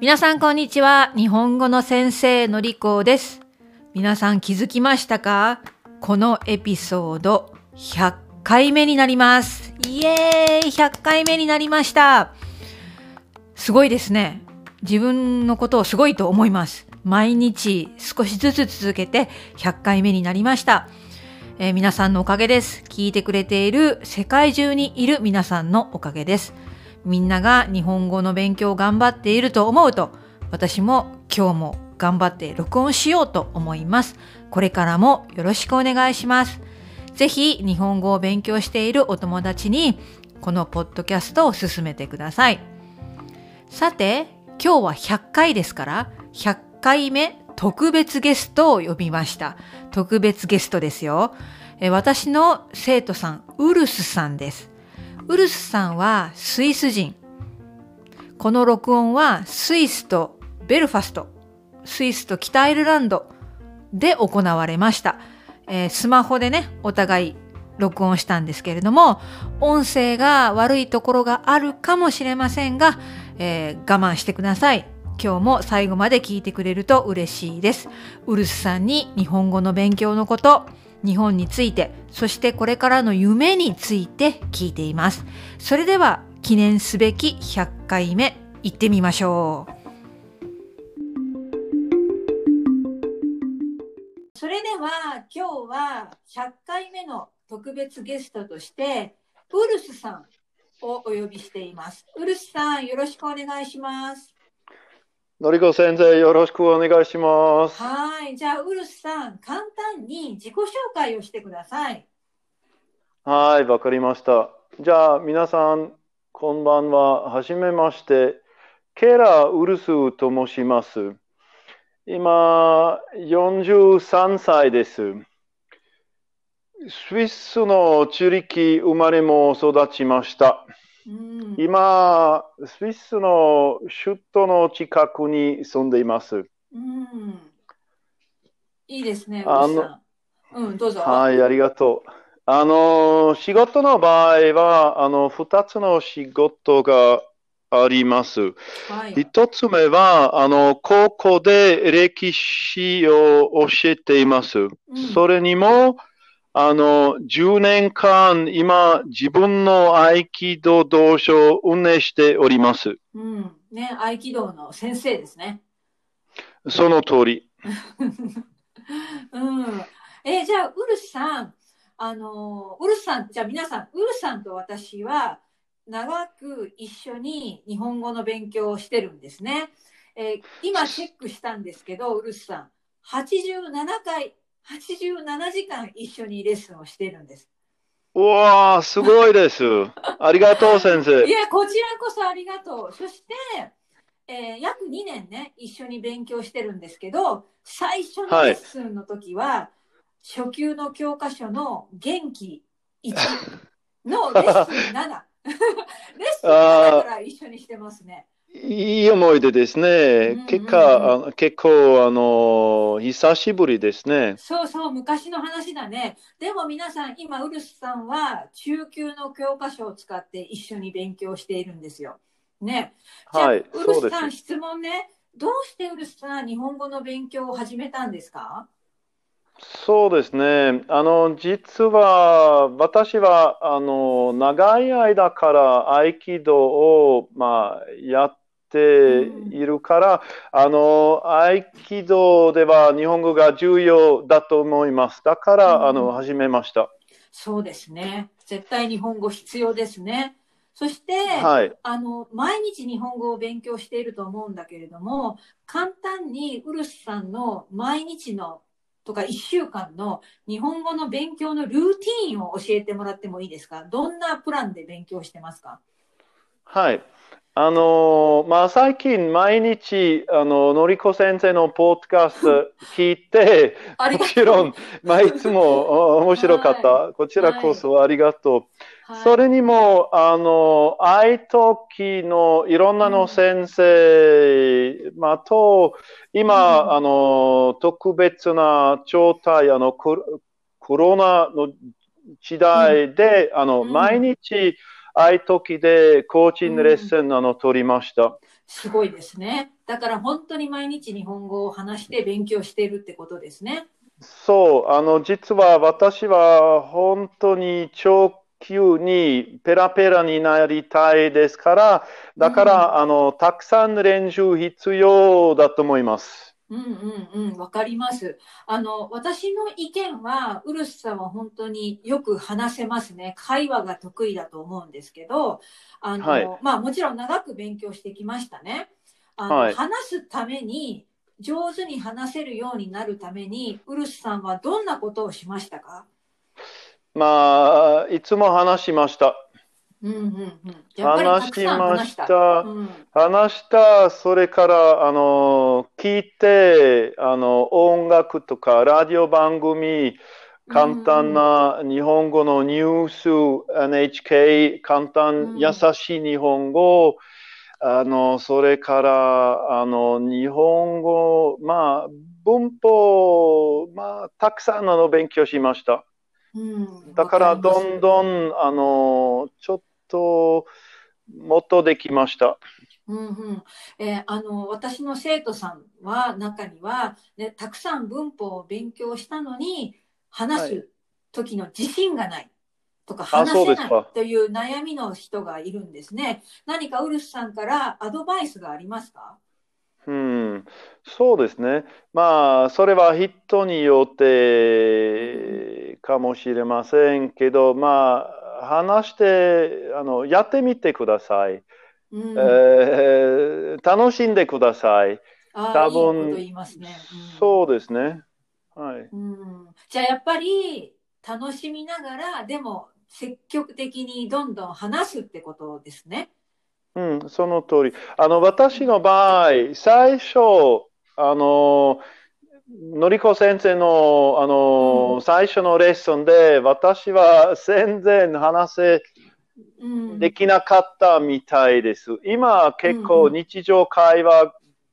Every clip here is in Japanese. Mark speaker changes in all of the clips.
Speaker 1: 皆さんこんにちは。日本語の先生のりこです。皆さん気づきましたか？このエピソード100回目になります。イエーイ !100 回目になりました。すごいですね。自分のことをすごいと思います。毎日少しずつ続けて100回目になりました。えー、皆さんのおかげです。聞いてくれている世界中にいる皆さんのおかげです。みんなが日本語の勉強を頑張っていると思うと、私も今日も頑張って録音しようと思います。これからもよろしくお願いします。ぜひ日本語を勉強しているお友達にこのポッドキャストを進めてください。さて、今日は100回ですから、100回目特別ゲストを呼びました。特別ゲストですよ。え私の生徒さん、ウルスさんです。ウルスさんはスイス人。この録音はスイスとベルファスト、スイスと北アイルランドで行われました。えー、スマホでね、お互い録音したんですけれども、音声が悪いところがあるかもしれませんが、えー、我慢してください。今日も最後まで聞いてくれると嬉しいです。ウルスさんに日本語の勉強のこと、日本について、そしてこれからの夢について聞いています。それでは記念すべき100回目行ってみましょう。それでは今日は100回目の特別ゲストとしてウルスさんをお呼びしています。ウルスさんよろしくお願いします。
Speaker 2: のりこ先生、よろしくお願いします。
Speaker 1: はい。じゃあ、ウルスさん、簡単に自己紹介をしてください。
Speaker 2: はい、わかりました。じゃあ、皆さん、こんばんは。はじめまして。ケラ・ウルスと申します。今、43歳です。スイスのチュリキ生まれも育ちました。今、スイスの首都の近くに住んでいます。うん、
Speaker 1: いいですね。あの、うん、どうぞ。
Speaker 2: はい、ありがとう。あの、仕事の場合は、あの、二つの仕事があります。はい、一つ目は、あの、高校で歴史を教えています。うん、それにも、あの、10年間、今、自分の合気道道書を運営しております。
Speaker 1: うん。ね、合気道の先生ですね。
Speaker 2: その通り。
Speaker 1: うん。えじゃあ、ウルスさん、あの、ウルスさん、じゃあ皆さん、ウルスさんと私は、長く一緒に日本語の勉強をしてるんですね。えー、今チェックしたんですけど、ウルスさん、87回87時間一緒にレッスンをしてるんです。
Speaker 2: うわー、すごいです。ありがとう、先生。
Speaker 1: いや、こちらこそありがとう。そして、えー、約2年ね、一緒に勉強してるんですけど、最初のレッスンの時は、はい、初級の教科書の元気1 のレッスン7。レッスン7から一緒にしてますね。
Speaker 2: いい思い出ですね。結果、結構、あの、久しぶりですね。
Speaker 1: そうそう、昔の話だね。でも皆さん、今、ウルスさんは中級の教科書を使って一緒に勉強しているんですよ。ね。はい、ウルスさん、質問ね。どうしてウルスさん、日本語の勉強を始めたんですか？
Speaker 2: そうですね。あの、実は、私は、あの、長い間から合気道を、まあ、やっているから、うん、あの、合気道では日本語が重要だと思います。だから、うん、あの、始めました。
Speaker 1: そうですね。絶対日本語必要ですね。そして、はい、あの、毎日日本語を勉強していると思うんだけれども、簡単にウルスさんの毎日のとか1週間の日本語の勉強のルーティンを教えてもらってもいいですか？どんなプランで勉強してますか？
Speaker 2: はい。あのまあ、最近毎日、あの、のりこ先生のポッドキャスト 聞いて、もちろん、まあ、いつも面白かった。はい、こちらこそありがとう。はい、それにも、あの、愛きのいろんなの先生、うん、まあ、と、今、うん、あの、特別な状態、あの、コロナの時代で、あの、
Speaker 1: うん。
Speaker 2: 毎日、あい時でコーチングレッスン、あの、取りました。
Speaker 1: すごいですね。だから本当に毎日日本語を話して勉強しているってことですね。
Speaker 2: そう、あの、実は私は本当に長級にペラペラになりたいですから、だから、あの、たくさん練習必要だと思います。
Speaker 1: うんうんうん、わかります。あの、私の意見は、ウルスさんは本当によく話せますね。会話が得意だと思うんですけど、あの、
Speaker 2: はい
Speaker 1: まあもちろん長く勉強してきましたね。あの、
Speaker 2: はい
Speaker 1: 話すために、上手に話せるようになるために、ウルスさんはどんなことをしましたか？
Speaker 2: まあ、いつも話しました。
Speaker 1: うんうんうん。話し
Speaker 2: ました。
Speaker 1: うん。
Speaker 2: 話した、それから、あの、聞いて、あの、音楽とか、ラジオ番組、簡単な日本語のニュース、NHK、簡
Speaker 1: う
Speaker 2: 単、
Speaker 1: ん。
Speaker 2: 優しい日本語、あの、それから、あの、日本語、まあ、文法、まあ、たくさんあの勉強しました。
Speaker 1: うん、
Speaker 2: だから、どんどん、あの、ちょっと、もっとできました。
Speaker 1: うんうん。えーあの私の生徒さんは中には、ね、たくさん文法を勉強したのに話
Speaker 2: は
Speaker 1: す時の自信がない。とか
Speaker 2: あ
Speaker 1: 話せないという悩みの人がいるんですね。何かウルスさんからアドバイスがありますか？
Speaker 2: うん、そうですね。まあ、それは人によってかもしれませんけど、まあ、話して、あの、やってみてください。
Speaker 1: うん
Speaker 2: えー楽しんでください。
Speaker 1: あ
Speaker 2: 多分
Speaker 1: 言いますね。うん
Speaker 2: そうですね。はい。
Speaker 1: うんじゃあやっぱり楽しみながらでも積極的にどんどん話すってことですね。
Speaker 2: うん、その通り。あの、私の場合、最初、あの、のりこ先生の、あの、
Speaker 1: うん
Speaker 2: 最初のレッスンで、私は全然話せ、
Speaker 1: うん
Speaker 2: できなかったみたいです。今、結構
Speaker 1: うん
Speaker 2: 日常会話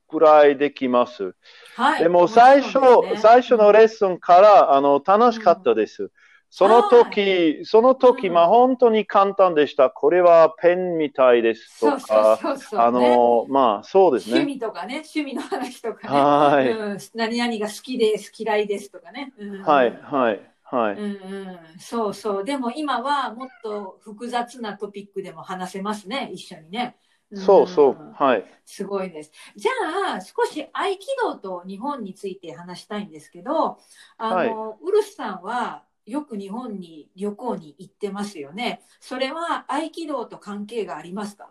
Speaker 2: ぐらいできます。
Speaker 1: はい、
Speaker 2: でも、最初、
Speaker 1: ね
Speaker 2: 最初のレッスンから、あの、楽しかったです。その時、その時、
Speaker 1: うん
Speaker 2: まあ、本当に簡単でした。これはペンみたいですと
Speaker 1: そうそう
Speaker 2: か、
Speaker 1: そうそう、
Speaker 2: あ
Speaker 1: ね
Speaker 2: の、まあ、そうです
Speaker 1: 趣
Speaker 2: ね。
Speaker 1: 味とかね、趣味の話とかね、
Speaker 2: はい
Speaker 1: うん、何々が好きです、嫌いですとかね。うん
Speaker 2: はい、はい、はい。
Speaker 1: うんうん、そうそう。でも今はもっと複雑なトピックでも話せますね、一緒にね。ん
Speaker 2: そうそう、はい。
Speaker 1: すごいです。じゃあ、少し合気道と日本について話したいんですけど、あの、ウルスさんはよく日本に旅行に行ってますよね。それは合気道と関係がありますか？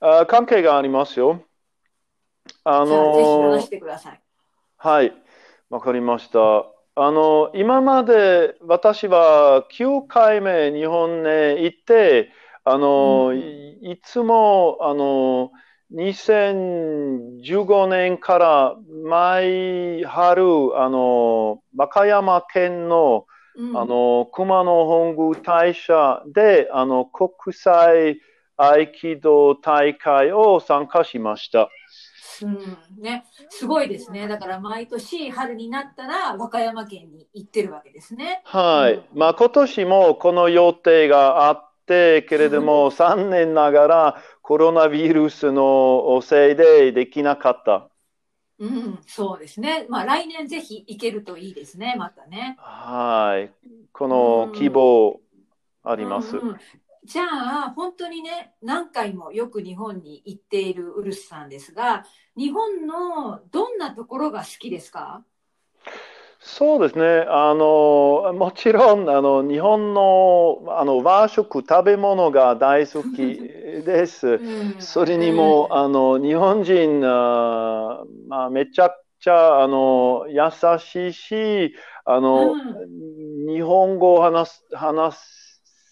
Speaker 2: あ関係がありますよ。あ
Speaker 1: じゃあ、ぜひしてください。
Speaker 2: はい、わかりました。あの、今まで私は9回目日本へ行って、あの、
Speaker 1: うん
Speaker 2: いいつも、あの、2015年から毎春、あの、和歌山県の、
Speaker 1: うん
Speaker 2: あの、熊野本宮大社で、あの、国際合気道大会を参加しました。
Speaker 1: うんね、すごいですね。だから毎年春になったら和歌山県に行ってるわけですね。
Speaker 2: はい。
Speaker 1: うん
Speaker 2: まあ、今年もこの予定があって、けれども、残念ながらコロナウイルスのせいでできなかった。
Speaker 1: うん、そうですね。まあ来年ぜひ行けるといいですね、またね。
Speaker 2: はい。この希望あります。
Speaker 1: うんうんじゃあ、本当にね、何回もよく日本に行っているウルスさんですが、日本のどんなところが好きですか？
Speaker 2: そうですね。あの、もちろん、あの、日本の、あの、和食、食べ物が大好き です。
Speaker 1: うん
Speaker 2: それにも、あの、日本人、あーまあ、めちゃくちゃ、あの、優しいし、あの、日本語を話す、話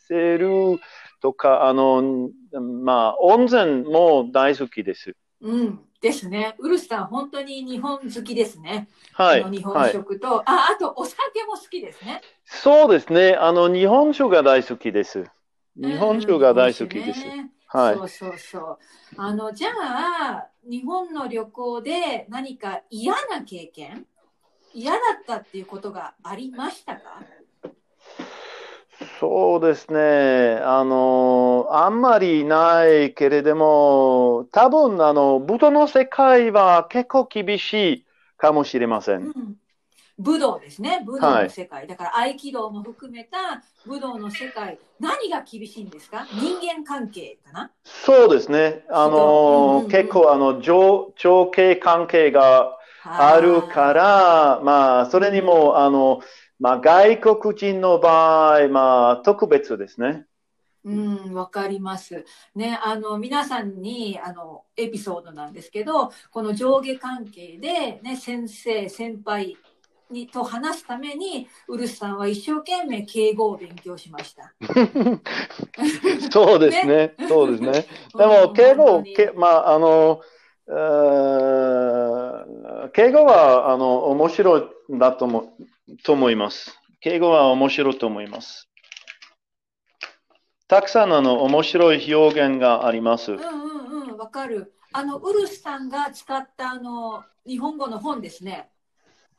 Speaker 2: せるとか、あの、まあ、温泉も大好きです。
Speaker 1: うん、ですね。ウルスさん、本当に日本好きですね。
Speaker 2: はい。
Speaker 1: 日本
Speaker 2: はい。
Speaker 1: 食と、あ、あとお酒も好きですね。
Speaker 2: そうですね。あの、日本酒が大好きです。日本酒が大好きです。
Speaker 1: うんね
Speaker 2: はい
Speaker 1: そうそうそう。あの、じゃあ、日本の旅行で何か嫌な経験？嫌だったっていうことがありましたか？
Speaker 2: そうですね。あの、あんまりないけれども、多分、あの、武道の世界は結構厳しいかもしれませ。
Speaker 1: うんん、武道ですね。武道の世界。だから合気道も含めた武道の世界。何が厳しいんですか？人間関係かな？
Speaker 2: そうですね。あ
Speaker 1: うんうん
Speaker 2: の、
Speaker 1: うん
Speaker 2: 結構、あの、上、上下関係があるから、まあ、それにも、あの、まあ、外国人の場合、まあ、特別ですね。
Speaker 1: うん、わかります。ね、あの、皆さんに、あの、エピソードなんですけど、この上下関係で、ね、先生、先輩に、と話すために、ウルスさんは一生懸命敬語を勉強しました。
Speaker 2: そうですね。そうですね。で
Speaker 1: う
Speaker 2: も、
Speaker 1: ん
Speaker 2: 敬語けまあ、あの、えー敬語は、あの、面白いだとも、と思います。敬語は面白いと思います。たくさん、の、面白い表現があります
Speaker 1: うん。うんうん、わかる。あの、ウルスさんが使った、あの、日本語の本ですね。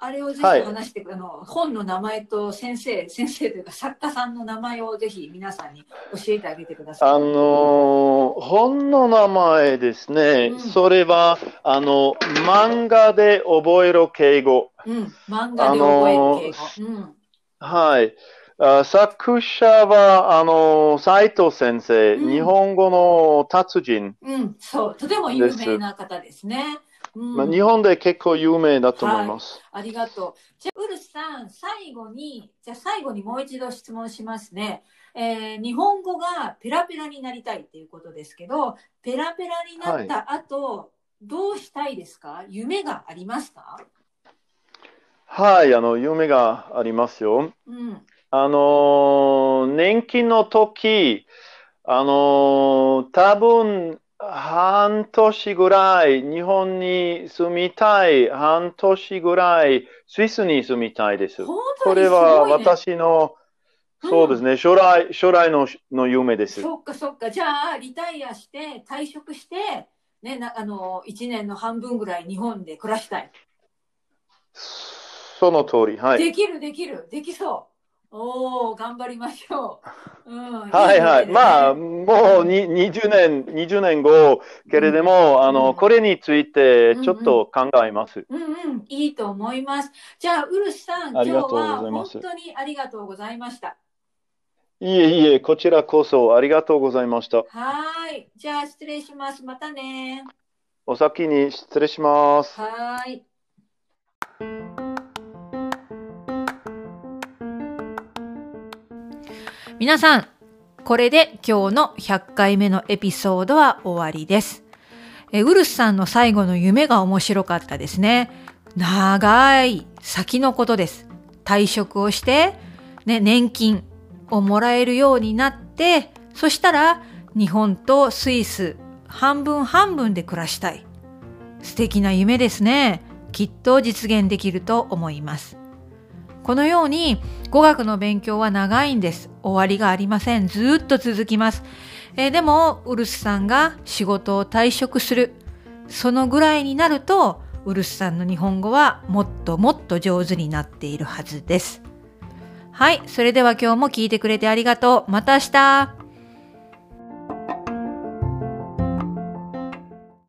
Speaker 1: あれをぜひ
Speaker 2: はい
Speaker 1: 話して、あの、本の名前と先生、先生というか作家さんの名前をぜひ皆さんに教えてあげてください。
Speaker 2: あの、本の名前ですね。
Speaker 1: うん
Speaker 2: それは、あの、漫画で覚えろ敬語。
Speaker 1: うん、漫画で覚える敬語。うん。
Speaker 2: はい。あ作者は、あの、斉藤先生、
Speaker 1: うん
Speaker 2: 日本語の達人。
Speaker 1: うん、そう、とても有名な方ですね。うん、
Speaker 2: まあ、日本で結構有名だと思います。
Speaker 1: ありがとう。じゃあ、ウルスさん、最後に、じゃあ最後にもう一度質問しますね。えー日本語がペラペラになりたいっていうことですけど、ペラペラになった後、どうしたいですか？夢がありますか？
Speaker 2: はい、あの、夢がありますよ。
Speaker 1: うん。
Speaker 2: あの、年金の時、あの、多分、半年ぐらい、日本に住みたい、半年ぐらい、スイスに住みたいです。
Speaker 1: 本当にす
Speaker 2: これは
Speaker 1: ごいね。
Speaker 2: 私の、そうですね、将来、将来の、の夢です。
Speaker 1: そっかそっか。じゃあ、リタイアして、退職して、ね、なあの、1年の半分ぐらい日本で暮らしたい。
Speaker 2: その通り、はい。
Speaker 1: できる、できる、できそう。おお、頑張りましょう。うん、
Speaker 2: はいはい。まあ、
Speaker 1: あ、
Speaker 2: もうに20年、20年後、けれども、あ
Speaker 1: うん
Speaker 2: の、これについてちょっと考えます。
Speaker 1: うんうん、いいと思います。じゃあ、ウルスさん、今日は本当にありがとうございました。
Speaker 2: いえいえ、こちらこそありがとうございました。
Speaker 1: はーい。じゃあ、失礼します。またね。
Speaker 2: お先に失礼します。
Speaker 1: はーい。皆さん、これで今日の100回目のエピソードは終わりです。えウルスさんの最後の夢が面白かったですね。長い先のことです。退職をして、ね、年金をもらえるようになって、そしたら日本とスイス半分半分で暮らしたい。素敵な夢ですね。きっと実現できると思います。このように語学の勉強は長いんです。終わりがありません。ずっと続きます。えーでも、ウルスさんが仕事を退職する。そのぐらいになると、ウルスさんの日本語はもっともっと上手になっているはずです。はい。それでは今日も聞いてくれてありがとう。また明日。